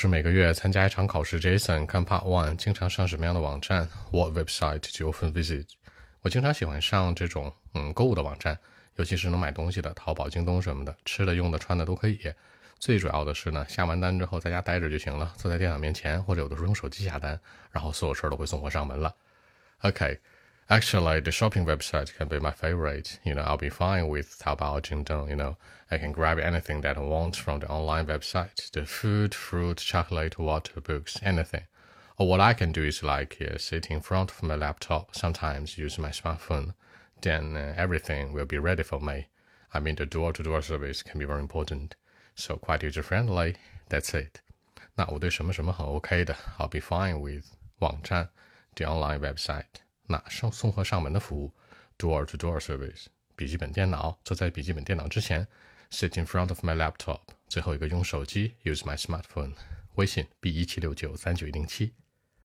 是每个月参加一场考试。Jason 看 Part One，经常上什么样的网站？What website do you often visit？我经常喜欢上这种嗯购物的网站，尤其是能买东西的，淘宝、京东什么的，吃的、用的、穿的都可以。最主要的是呢，下完单之后在家待着就行了，坐在电脑面前，或者有的时候用手机下单，然后所有事儿都会送货上门了。OK actually, the shopping website can be my favorite. You know, I'll be fine with Taobao, Jingdong. You know, I can grab anything that I want from the online website: the food, fruit, chocolate, water, books, anything. Or what I can do is like uh, sit in front of my laptop, sometimes use my smartphone. Then uh, everything will be ready for me. I mean, the door-to-door service can be very important. So quite user friendly. That's it. 那我对什么什么很 OK 的，I'll be fine with 网站，the online website。 那送送货上门的服务，door to door service。笔记本电脑，坐在笔记本电脑之前，sit in front of my laptop。最后一个用手机，use my smartphone。微信 b 一七六九三九一零七。